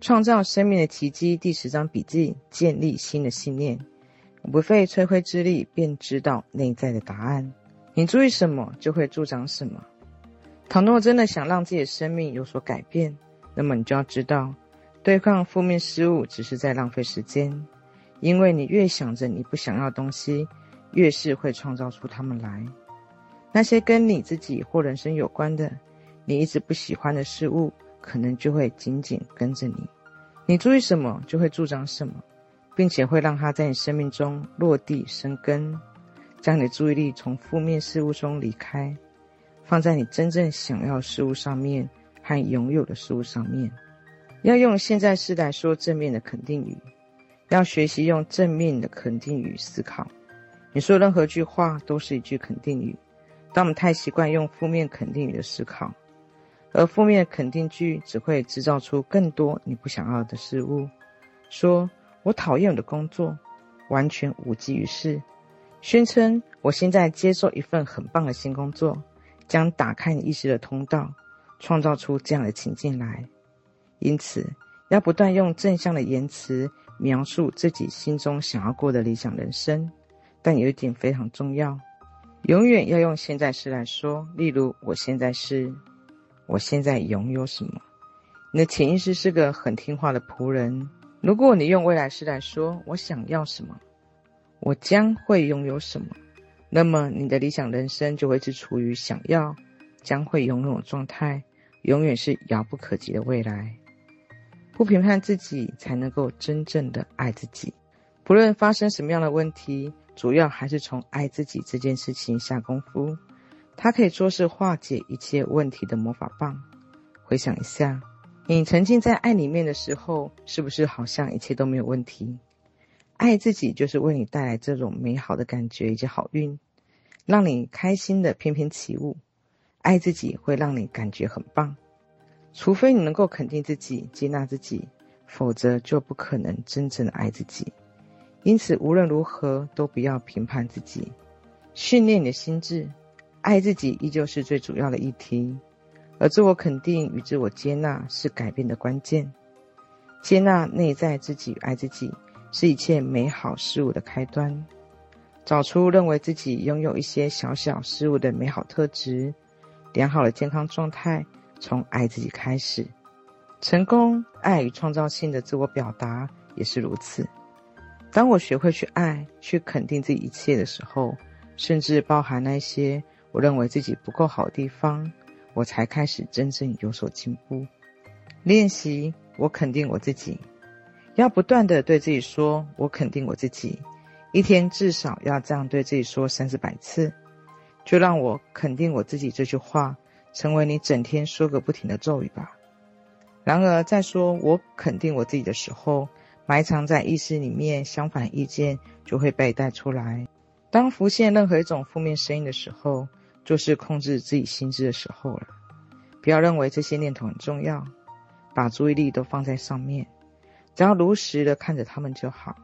创造生命的奇迹第十章笔记：建立新的信念。不费吹灰之力便知道内在的答案。你注意什么，就会助长什么。倘若真的想让自己的生命有所改变，那么你就要知道，对抗负面事物只是在浪费时间。因为你越想着你不想要的东西，越是会创造出它们来。那些跟你自己或人生有关的，你一直不喜欢的事物。可能就会紧紧跟着你，你注意什么，就会助长什么，并且会让它在你生命中落地生根，将你的注意力从负面事物中离开，放在你真正想要事物上面和拥有的事物上面。要用现在式来说正面的肯定语，要学习用正面的肯定语思考。你说任何句话都是一句肯定语，当我们太习惯用负面肯定语的思考。而负面的肯定句只会制造出更多你不想要的事物。说“我讨厌我的工作”，完全无济于事。宣称“我现在接受一份很棒的新工作”，将打开你意识的通道，创造出这样的情境来。因此，要不断用正向的言辞描述自己心中想要过的理想人生。但有一点非常重要，永远要用现在式来说。例如，我现在是。我现在拥有什么？你的潜意识是个很听话的仆人。如果你用未来式来说，我想要什么？我将会拥有什么？那么你的理想人生就会是处于想要、将会拥有状态，永远是遥不可及的未来。不评判自己，才能够真正的爱自己。不论发生什么样的问题，主要还是从爱自己这件事情下功夫。它可以说是化解一切问题的魔法棒。回想一下，你沉浸在爱里面的时候，是不是好像一切都没有问题？爱自己就是为你带来这种美好的感觉以及好运，让你开心的翩翩起舞。爱自己会让你感觉很棒，除非你能够肯定自己、接纳自己，否则就不可能真正的爱自己。因此，无论如何都不要评判自己，训练你的心智。爱自己依旧是最主要的议题，而自我肯定与自我接纳是改变的关键。接纳内在自己与爱自己，是一切美好事物的开端。找出认为自己拥有一些小小事物的美好特质，良好的健康状态，从爱自己开始。成功、爱与创造性的自我表达也是如此。当我学会去爱、去肯定自己一切的时候，甚至包含那些。我认为自己不够好的地方，我才开始真正有所进步。练习，我肯定我自己，要不断地对自己说“我肯定我自己”，一天至少要这样对自己说三四百次。就让我肯定我自己这句话成为你整天说个不停的咒语吧。然而，在说我肯定我自己的时候，埋藏在意识里面相反意见就会被带出来。当浮现任何一种负面声音的时候，就是控制自己心智的时候了。不要认为这些念头很重要，把注意力都放在上面，只要如实的看着他们就好。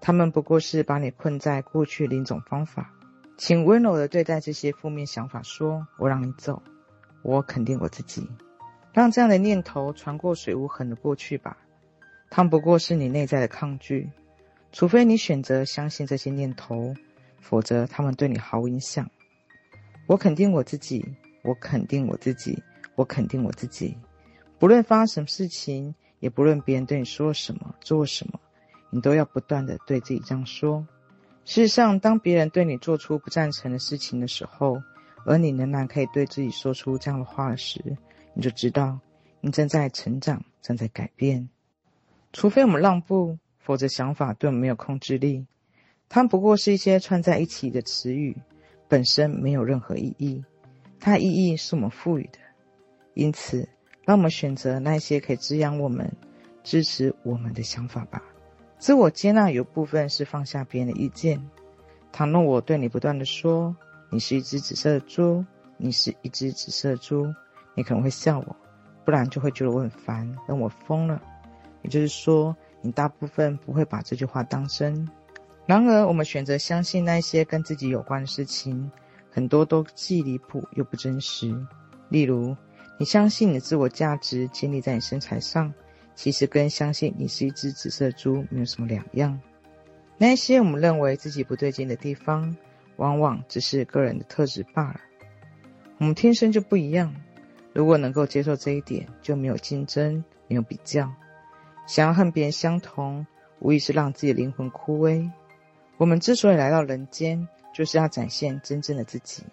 他们不过是把你困在过去的一种方法。请温柔的对待这些负面想法，说：“我让你走，我肯定我自己。”让这样的念头穿过水无痕的过去吧。他们不过是你内在的抗拒，除非你选择相信这些念头，否则他们对你毫无影响。我肯定我自己，我肯定我自己，我肯定我自己。不论发生什么事情，也不论别人对你说什么、做什么，你都要不断地对自己这样说。事实上，当别人对你做出不赞成的事情的时候，而你仍然可以对自己说出这样的话时，你就知道你正在成长，正在改变。除非我们让步，否则想法对我们没有控制力。它不过是一些串在一起的词语。本身没有任何意义，它意义是我们赋予的。因此，让我们选择那些可以滋养我们、支持我们的想法吧。自我接纳有部分是放下别人的意见。倘若我对你不断地说“你是一只紫色的猪，你是一只紫色的猪”，你可能会笑我，不然就会觉得我很烦，让我疯了。也就是说，你大部分不会把这句话当真。然而，我们选择相信那些跟自己有关的事情，很多都既离谱又不真实。例如，你相信你的自我价值建立在你身材上，其实跟相信你是一只紫色猪没有什么两样。那些我们认为自己不对劲的地方，往往只是个人的特质罢了。我们天生就不一样。如果能够接受这一点，就没有竞争，没有比较。想要和别人相同，无疑是让自己的灵魂枯萎。我们之所以来到人间，就是要展现真正的自己。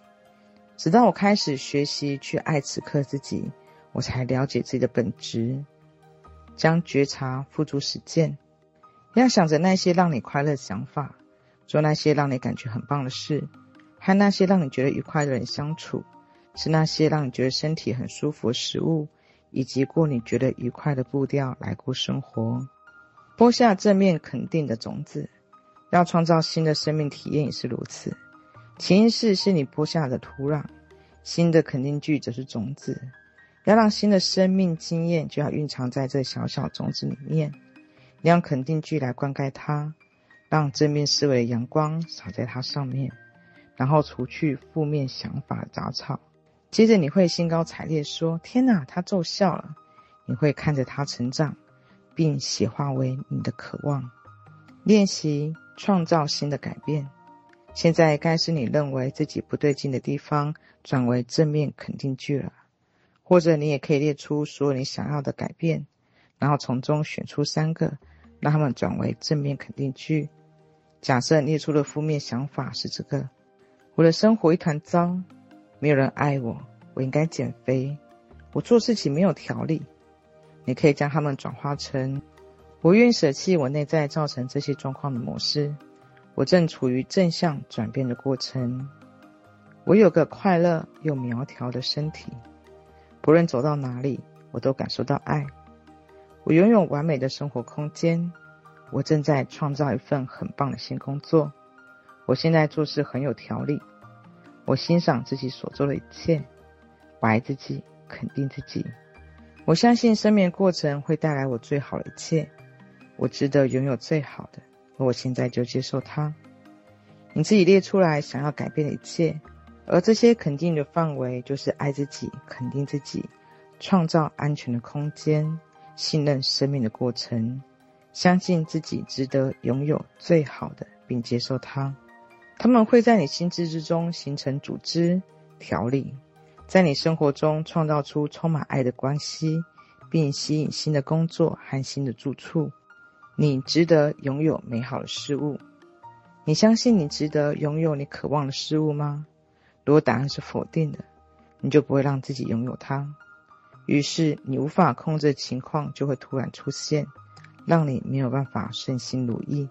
直到我开始学习去爱此刻自己，我才了解自己的本质，将觉察付诸实践。要想着那些让你快乐的想法，做那些让你感觉很棒的事，和那些让你觉得愉快的人相处。是那些让你觉得身体很舒服的食物，以及过你觉得愉快的步调来过生活。播下正面肯定的种子，要创造新的生命体验也是如此。潜意识是你播下的土壤，新的肯定句则是种子。要让新的生命经验，就要蕴藏在这小小种子里面。你用肯定句来灌溉它，让正面思维的阳光洒在它上面，然后除去负面想法的杂草。接着你会兴高采烈说：“天哪，它奏效了！”你会看着它成长，并显化为你的渴望。练习创造新的改变。现在该是你认为自己不对劲的地方转为正面肯定句了。或者你也可以列出所有你想要的改变，然后从中选出三个，让他们转为正面肯定句。假设列出的负面想法是这个：“我的生活一团糟。”没有人爱我，我应该减肥。我做事情没有条理。你可以将它们转化成：不愿舍弃我内在造成这些状况的模式。我正处于正向转变的过程。我有个快乐又苗条的身体。不论走到哪里，我都感受到爱。我拥有完美的生活空间。我正在创造一份很棒的新工作。我现在做事很有条理。我欣赏自己所做的一切，我爱自己，肯定自己。我相信生命过程会带来我最好的一切。我值得拥有最好的，而我现在就接受它。你自己列出来想要改变的一切，而这些肯定的范围就是爱自己、肯定自己、创造安全的空间、信任生命的过程、相信自己值得拥有最好的，并接受它。他们会在你心智之中形成组织条理，在你生活中创造出充满爱的关系，并吸引新的工作和新的住处。你值得拥有美好的事物。你相信你值得拥有你渴望的事物吗？如果答案是否定的，你就不会让自己拥有它。于是你无法控制的情况就会突然出现，让你没有办法顺心如意。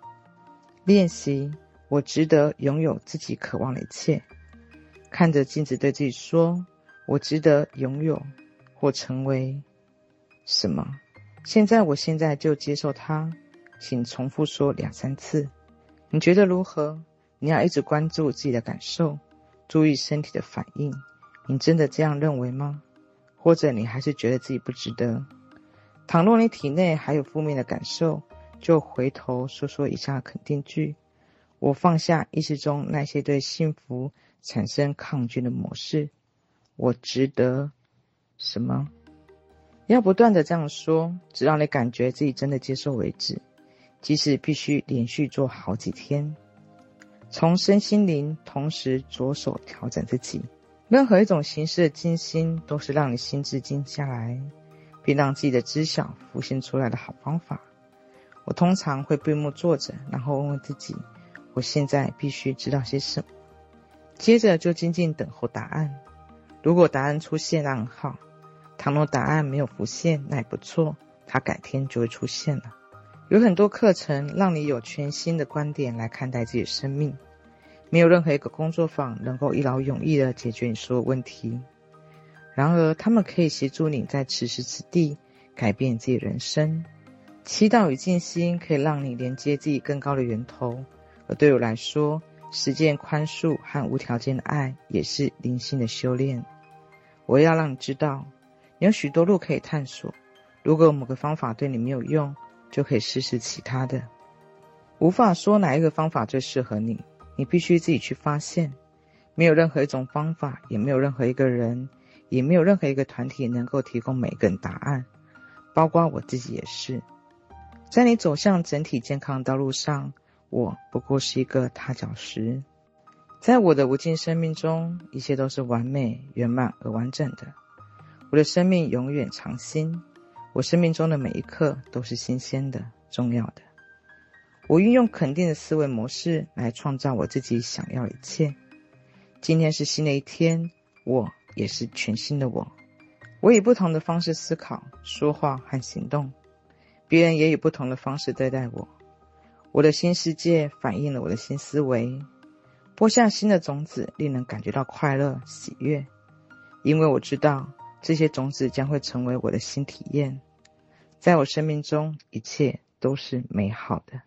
练习。我值得拥有自己渴望的一切。看着镜子，对自己说：“我值得拥有或成为什么。”现在，我现在就接受它。请重复说两三次。你觉得如何？你要一直关注自己的感受，注意身体的反应。你真的这样认为吗？或者你还是觉得自己不值得？倘若你体内还有负面的感受，就回头说说以下肯定句。我放下意识中那些对幸福产生抗拒的模式。我值得什么？要不断的这样说，直到你感觉自己真的接受为止。即使必须连续做好几天，从身心灵同时着手调整自己。任何一种形式的静心，都是让你心智静下来，并让自己的知晓浮现出来的好方法。我通常会闭目坐着，然后问问自己。我现在必须知道些什么，接着就静静等候答案。如果答案出现，那很好；倘若答案没有浮现，那也不错，它改天就会出现了。有很多课程让你有全新的观点来看待自己的生命，没有任何一个工作坊能够一劳永逸的解决你所有问题。然而，他们可以协助你在此时此地改变自己人生。祈祷与静心可以让你连接自己更高的源头。而对我来说，实践宽恕和无条件的爱也是灵性的修炼。我要让你知道，有许多路可以探索。如果某个方法对你没有用，就可以试试其他的。无法说哪一个方法最适合你，你必须自己去发现。没有任何一种方法，也没有任何一个人，也没有任何一个团体能够提供每个人答案。包括我自己也是。在你走向整体健康的道路上，我不过是一个踏脚石。在我的无尽生命中，一切都是完美、圆满而完整的。我的生命永远长新，我生命中的每一刻都是新鲜的、重要的。我运用肯定的思维模式来创造我自己想要的一切。今天是新的一天，我也是全新的我。我以不同的方式思考、说话和行动，别人也以不同的方式对待我。我的新世界反映了我的新思维，播下新的种子，令人感觉到快乐、喜悦。因为我知道这些种子将会成为我的新体验，在我生命中，一切都是美好的。